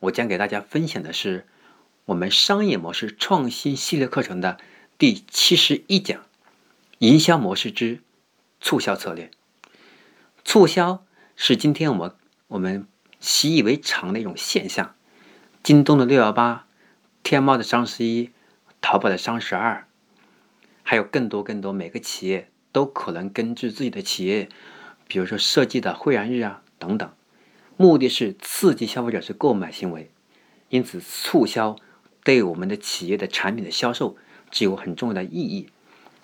我将给大家分享的是我们商业模式创新系列课程的第七十一讲：营销模式之促销策略。促销是今天我们我们习以为常的一种现象。京东的六幺八、天猫的双十一、淘宝的双十二，还有更多更多，每个企业都可能根据自己的企业，比如说设计的会员日啊等等。目的是刺激消费者去购买行为，因此促销对我们的企业的产品的销售具有很重要的意义，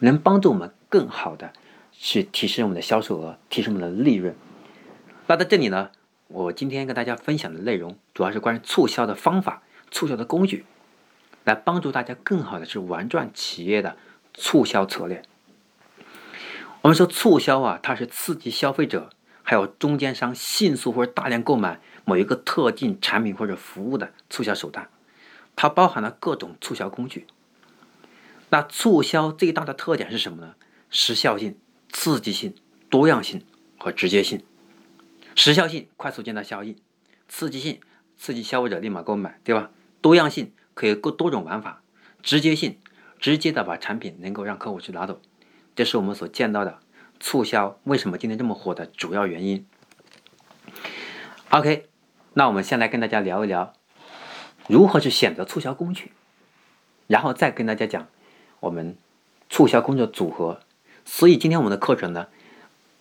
能帮助我们更好的去提升我们的销售额，提升我们的利润。那在这里呢，我今天跟大家分享的内容主要是关于促销的方法、促销的工具，来帮助大家更好的去玩转企业的促销策略。我们说促销啊，它是刺激消费者。还有中间商迅速或者大量购买某一个特定产品或者服务的促销手段，它包含了各种促销工具。那促销最大的特点是什么呢？时效性、刺激性、多样性和直接性。时效性快速见到效应，刺激性刺激消费者立马购买，对吧？多样性可以多多种玩法，直接性直接的把产品能够让客户去拿走，这是我们所见到的。促销为什么今天这么火的主要原因？OK，那我们先来跟大家聊一聊如何去选择促销工具，然后再跟大家讲我们促销工作组合。所以今天我们的课程呢，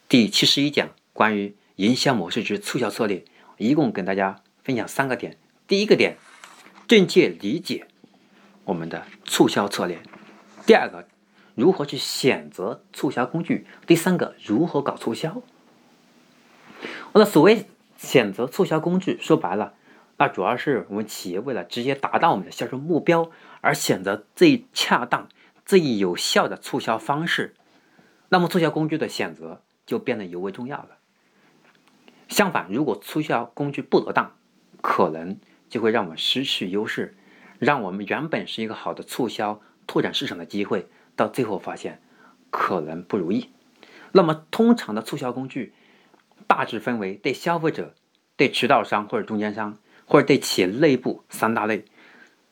第七十一讲关于营销模式之促销策略，一共跟大家分享三个点。第一个点，正确理解我们的促销策略；第二个。如何去选择促销工具？第三个，如何搞促销？我的所谓选择促销工具，说白了，那主要是我们企业为了直接达到我们的销售目标而选择最恰当、最有效的促销方式。那么，促销工具的选择就变得尤为重要了。相反，如果促销工具不得当，可能就会让我们失去优势，让我们原本是一个好的促销拓展市场的机会。到最后发现可能不如意。那么，通常的促销工具大致分为对消费者、对渠道商或者中间商，或者对企业内部三大类。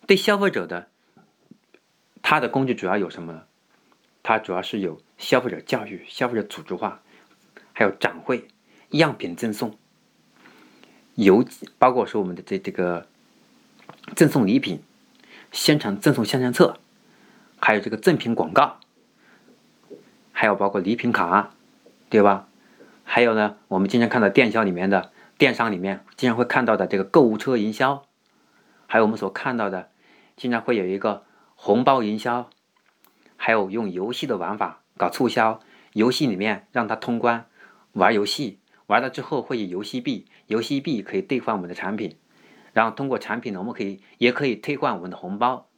对消费者的，它的工具主要有什么呢？它主要是有消费者教育、消费者组织化，还有展会、样品赠送、邮，包括说我们的这这个赠送礼品、现场赠送宣传册。还有这个赠品广告，还有包括礼品卡，对吧？还有呢，我们经常看到电销里面的电商里面经常会看到的这个购物车营销，还有我们所看到的，经常会有一个红包营销，还有用游戏的玩法搞促销，游戏里面让他通关玩游戏，玩了之后会有游戏币，游戏币可以兑换我们的产品，然后通过产品呢，我们可以也可以兑换我们的红包。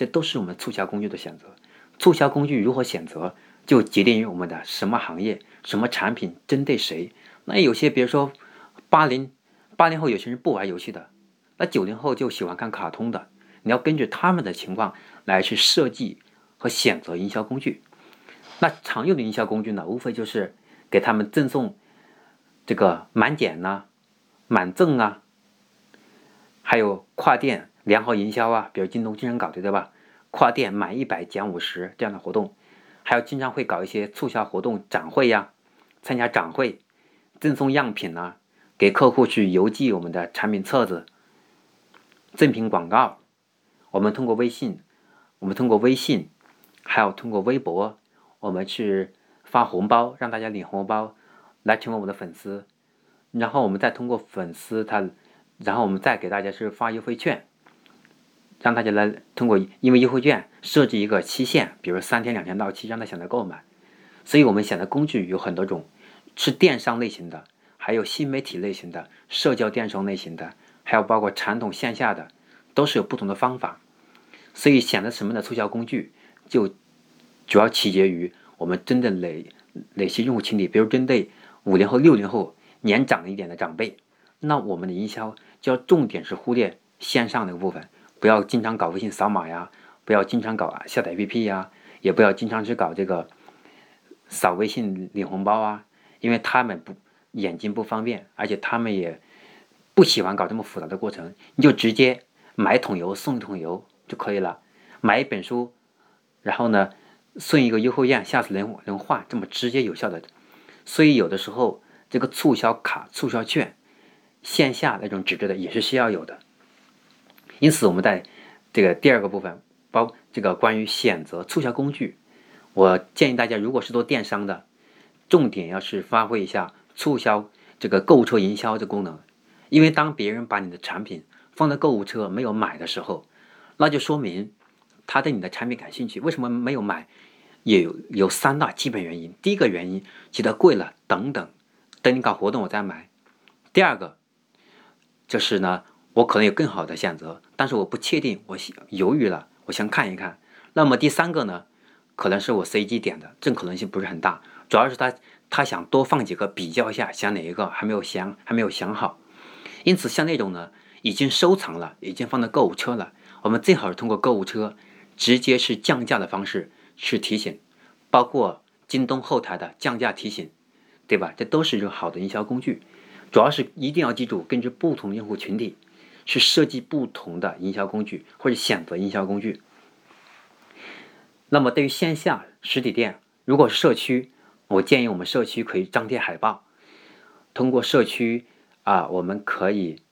这都是我们促销工具的选择。促销工具如何选择，就决定于我们的什么行业、什么产品针对谁。那有些，比如说八零八零后，有些人不玩游戏的，那九零后就喜欢看卡通的。你要根据他们的情况来去设计和选择营销工具。那常用的营销工具呢，无非就是给他们赠送这个满减呐、满赠啊，还有跨店。良好营销啊，比如京东经常搞的，对吧？跨店满一百减五十这样的活动，还有经常会搞一些促销活动、展会呀，参加展会，赠送样品啊，给客户去邮寄我们的产品册子，赠品广告。我们通过微信，我们通过微信，还有通过微博，我们去发红包，让大家领红包来成为我们的粉丝。然后我们再通过粉丝他，然后我们再给大家是发优惠券。让大家来通过，因为优惠券设置一个期限，比如三天两天到期，让他选择购买。所以我们选的工具有很多种，是电商类型的，还有新媒体类型的，社交电商类型的，还有包括传统线下的，都是有不同的方法。所以选择什么样的促销工具，就主要取决于我们针对哪哪些用户群体。比如针对五零后、六零后年长一点的长辈，那我们的营销就要重点是忽略线上那个部分，不要经常搞微信扫码呀，不要经常搞下载 APP 呀，也不要经常去搞这个扫微信领红包啊，因为他们不眼睛不方便，而且他们也不喜欢搞这么复杂的过程，你就直接买桶油送桶油。就可以了，买一本书，然后呢，送一个优惠券，下次能能换，这么直接有效的。所以有的时候这个促销卡、促销券，线下那种纸质的也是需要有的。因此，我们在这个第二个部分，包这个关于选择促销工具，我建议大家，如果是做电商的，重点要是发挥一下促销这个购物车营销的功能，因为当别人把你的产品放在购物车没有买的时候，那就说明他对你的产品感兴趣，为什么没有买？也有有三大基本原因。第一个原因觉得贵了，等等，等你搞活动我再买。第二个就是呢，我可能有更好的选择，但是我不确定，我犹豫了，我想看一看。那么第三个呢，可能是我随机点的，这可能性不是很大。主要是他他想多放几个比较一下，想哪一个还没有想还没有想好。因此像那种呢，已经收藏了，已经放在购物车了。我们最好是通过购物车，直接是降价的方式去提醒，包括京东后台的降价提醒，对吧？这都是一种好的营销工具。主要是一定要记住，根据不同用户群体，去设计不同的营销工具或者选择营销工具。那么对于线下实体店，如果是社区，我建议我们社区可以张贴海报，通过社区啊，我们可以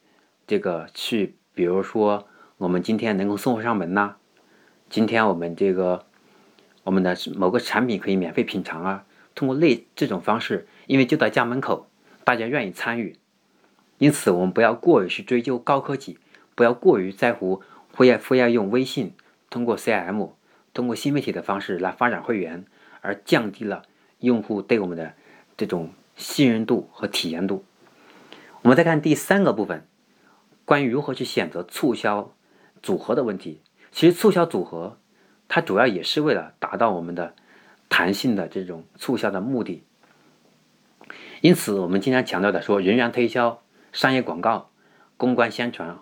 这个去，比如说。我们今天能够送货上门呐？今天我们这个我们的某个产品可以免费品尝啊。通过类这种方式，因为就在家门口，大家愿意参与，因此我们不要过于去追究高科技，不要过于在乎，非要非要用微信通过 CM 通过新媒体的方式来发展会员，而降低了用户对我们的这种信任度和体验度。我们再看第三个部分，关于如何去选择促销。组合的问题，其实促销组合，它主要也是为了达到我们的弹性的这种促销的目的。因此，我们经常强调的说，人员推销、商业广告、公关宣传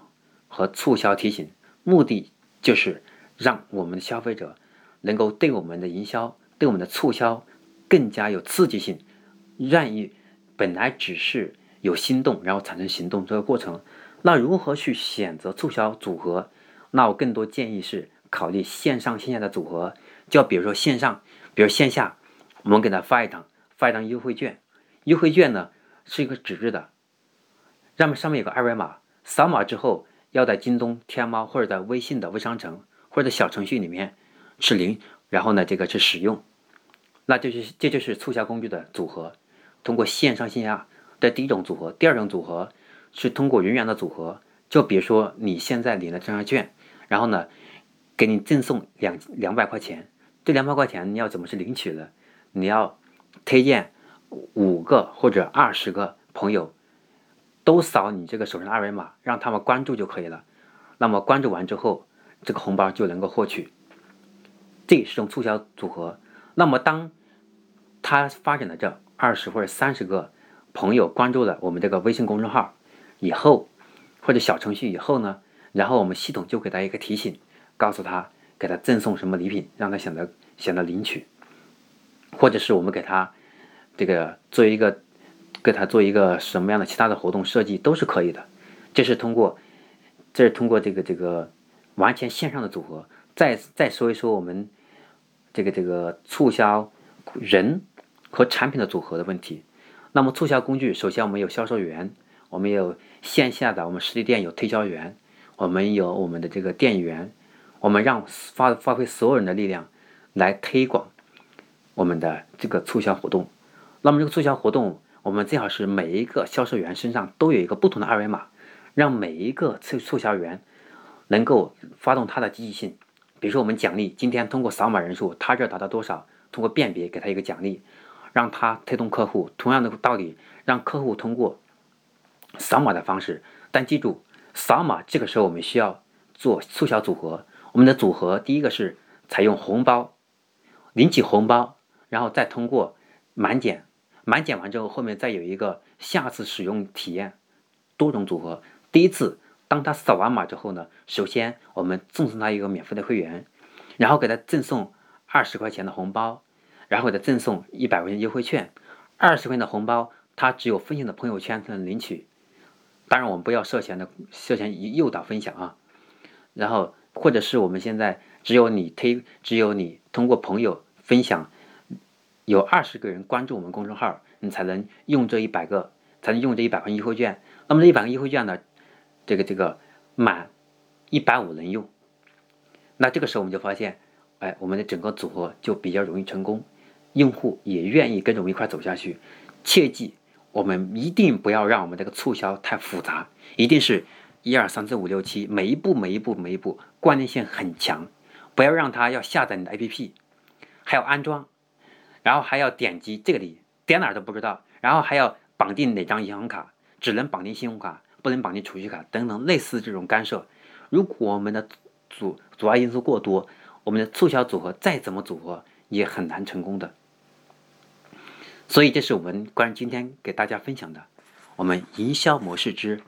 和促销提醒，目的就是让我们的消费者能够对我们的营销、对我们的促销更加有刺激性，愿意本来只是有心动，然后产生行动这个过程。那如何去选择促销组合？那我更多建议是考虑线上线下的组合，就比如说线上，比如线下，我们给他发一张发一张优惠券，优惠券呢是一个纸质的，上面上面有个二维码，扫码之后要在京东、天猫或者在微信的微商城或者小程序里面去领，然后呢这个去使用，那就是这就是促销工具的组合，通过线上线下的第一种组合，第二种组合是通过人员的组合，就比如说你现在领了这张券。然后呢，给你赠送两两百块钱，这两百块钱你要怎么去领取呢？你要推荐五个或者二十个朋友，都扫你这个手上的二维码，让他们关注就可以了。那么关注完之后，这个红包就能够获取。这是种促销组合。那么当他发展的这二十或者三十个朋友关注了我们这个微信公众号以后，或者小程序以后呢？然后我们系统就给他一个提醒，告诉他给他赠送什么礼品，让他想着想着领取，或者是我们给他这个做一个给他做一个什么样的其他的活动设计都是可以的。这是通过这是通过这个这个完全线上的组合。再再说一说我们这个这个促销人和产品的组合的问题。那么促销工具，首先我们有销售员，我们有线下的，我们实体店有推销员。我们有我们的这个店员，我们让发发挥所有人的力量来推广我们的这个促销活动。那么这个促销活动，我们最好是每一个销售员身上都有一个不同的二维码，让每一个促促销员能够发动他的积极性。比如说，我们奖励今天通过扫码人数，他这达到多少，通过辨别给他一个奖励，让他推动客户。同样的道理，让客户通过扫码的方式，但记住。扫码这个时候我们需要做促销组合。我们的组合第一个是采用红包，领取红包，然后再通过满减，满减完之后后面再有一个下次使用体验，多种组合。第一次当他扫完码之后呢，首先我们赠送他一个免费的会员，然后给他赠送二十块钱的红包，然后给他赠送一百块钱优惠券。二十块钱的红包他只有分享的朋友圈才能领取。当然，我们不要涉嫌的涉嫌诱导分享啊，然后或者是我们现在只有你推，只有你通过朋友分享，有二十个人关注我们公众号，你才能用这一百个，才能用这一百块优惠券。那么这一百个优惠券呢，这个这个满一百五能用。那这个时候我们就发现，哎，我们的整个组合就比较容易成功，用户也愿意跟着我们一块走下去。切记。我们一定不要让我们这个促销太复杂，一定是一二三四五六七，每一步每一步每一步关联性很强，不要让他要下载你的 APP，还要安装，然后还要点击这个里，点哪都不知道，然后还要绑定哪张银行卡，只能绑定信用卡，不能绑定储蓄卡等等类似这种干涉。如果我们的阻阻碍因素过多，我们的促销组合再怎么组合也很难成功的。所以，这是我们关于今天给大家分享的我们营销模式之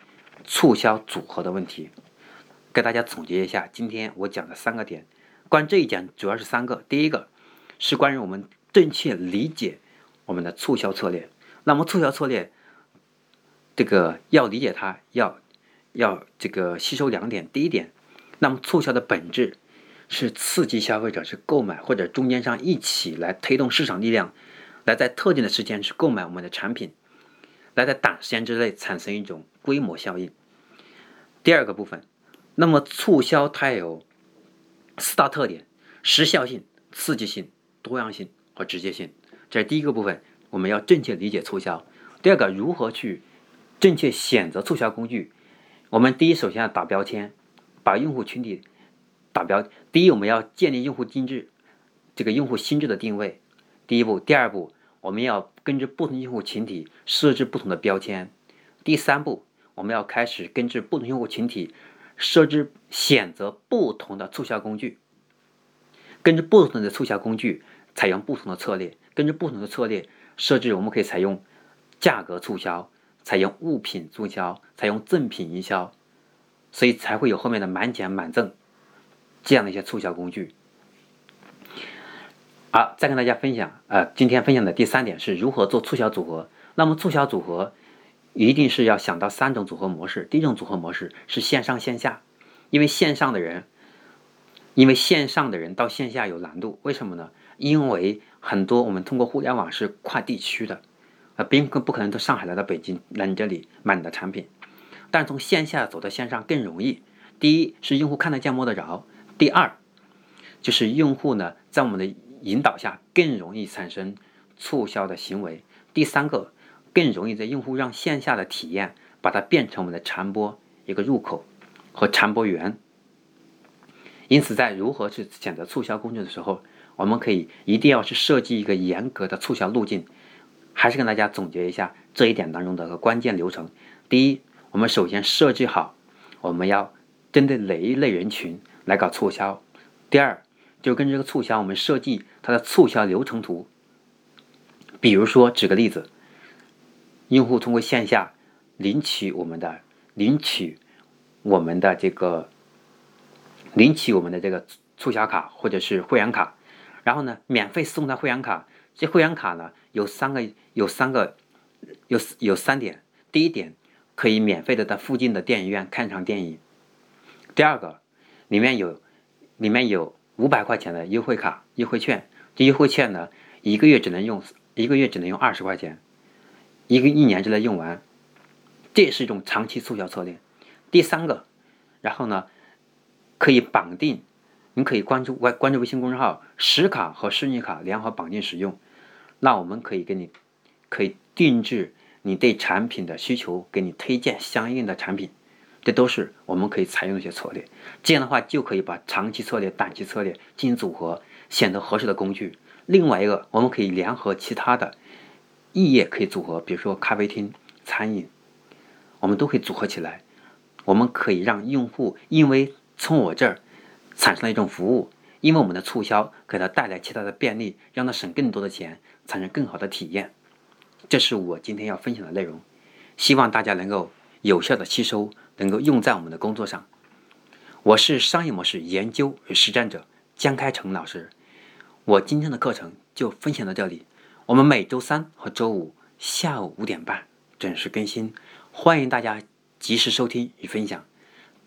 促销组合的问题。给大家总结一下，今天我讲的三个点，关于这一讲主要是三个。第一个是关于我们正确理解我们的促销策略。那么，促销策略这个要理解它，要要这个吸收两点。第一点，那么促销的本质是刺激消费者去购买，或者中间商一起来推动市场力量。来在特定的时间去购买我们的产品，来在短时间之内产生一种规模效应。第二个部分，那么促销它有四大特点：时效性、刺激性、多样性和直接性。这是第一个部分，我们要正确理解促销。第二个，如何去正确选择促销工具？我们第一，首先要打标签，把用户群体打标。第一，我们要建立用户心智，这个用户心智的定位。第一步，第二步。我们要根据不同用户群体设置不同的标签。第三步，我们要开始根据不同用户群体设置选择不同的促销工具。根据不同的促销工具，采用不同的策略。根据不同的策略设置，我们可以采用价格促销，采用物品促销，采用赠品营销，所以才会有后面的满减满赠这样的一些促销工具。好，再跟大家分享，呃，今天分享的第三点是如何做促销组合。那么促销组合一定是要想到三种组合模式。第一种组合模式是线上线下，因为线上的人，因为线上的人到线下有难度，为什么呢？因为很多我们通过互联网是跨地区的，啊，并不不可能从上海来到北京来你这里买你的产品，但从线下走到线上更容易。第一是用户看得见摸得着，第二就是用户呢在我们的引导下更容易产生促销的行为。第三个，更容易在用户让线下的体验把它变成我们的传播一个入口和传播源。因此，在如何去选择促销工具的时候，我们可以一定要去设计一个严格的促销路径。还是跟大家总结一下这一点当中的个关键流程。第一，我们首先设计好我们要针对哪一类人群来搞促销。第二，就跟这个促销，我们设计它的促销流程图。比如说，举个例子，用户通过线下领取我们的领取我们的这个领取我们的这个促销卡或者是会员卡，然后呢，免费送他会员卡。这会员卡呢，有三个有三个有有三点。第一点，可以免费的在附近的电影院看场电影。第二个，里面有里面有。五百块钱的优惠卡、优惠券，这优惠券呢，一个月只能用一个月只能用二十块钱，一个一年之内用完，这也是一种长期促销策略。第三个，然后呢，可以绑定，你可以关注关关注微信公众号，实卡和虚拟卡联合绑定使用，那我们可以给你可以定制你对产品的需求，给你推荐相应的产品。这都是我们可以采用的一些策略，这样的话就可以把长期策略、短期策略进行组合，选择合适的工具。另外一个，我们可以联合其他的异业可以组合，比如说咖啡厅、餐饮，我们都可以组合起来，我们可以让用户因为从我这儿产生了一种服务，因为我们的促销给他带来其他的便利，让他省更多的钱，产生更好的体验。这是我今天要分享的内容，希望大家能够有效的吸收，能够用在我们的工作上。我是商业模式研究与实战者江开成老师，我今天的课程就分享到这里。我们每周三和周五下午五点半准时更新，欢迎大家及时收听与分享。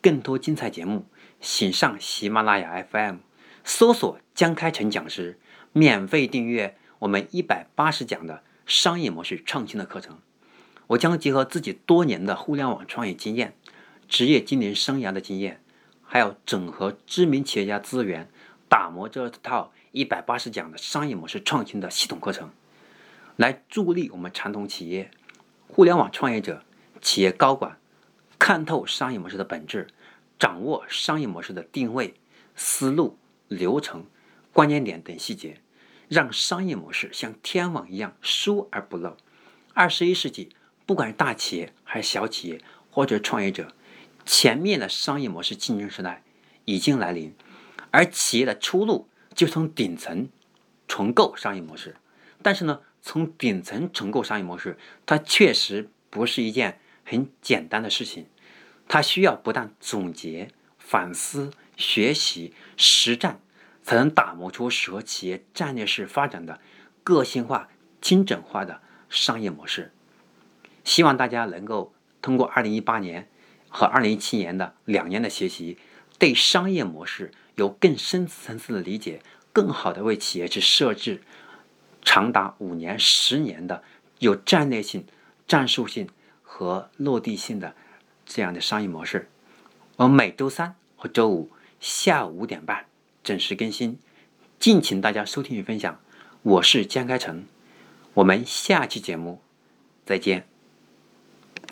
更多精彩节目，请上喜马拉雅 FM 搜索江开成讲师，免费订阅我们一百八十讲的商业模式创新的课程。我将结合自己多年的互联网创业经验、职业经理生涯的经验。还有整合知名企业家资源，打磨这套一百八十讲的商业模式创新的系统课程，来助力我们传统企业、互联网创业者、企业高管看透商业模式的本质，掌握商业模式的定位、思路、流程、关键点等细节，让商业模式像天网一样疏而不漏。二十一世纪，不管是大企业还是小企业或者创业者。前面的商业模式竞争时代已经来临，而企业的出路就从顶层重构商业模式。但是呢，从顶层重构商业模式，它确实不是一件很简单的事情。它需要不断总结、反思、学习、实战，才能打磨出适合企业战略式发展的个性化、精准化的商业模式。希望大家能够通过二零一八年。和二零一七年的两年的学习，对商业模式有更深层次的理解，更好的为企业去设置长达五年、十年的有战略性、战术性和落地性的这样的商业模式。我们每周三和周五下午五点半准时更新，敬请大家收听与分享。我是江开成，我们下期节目再见。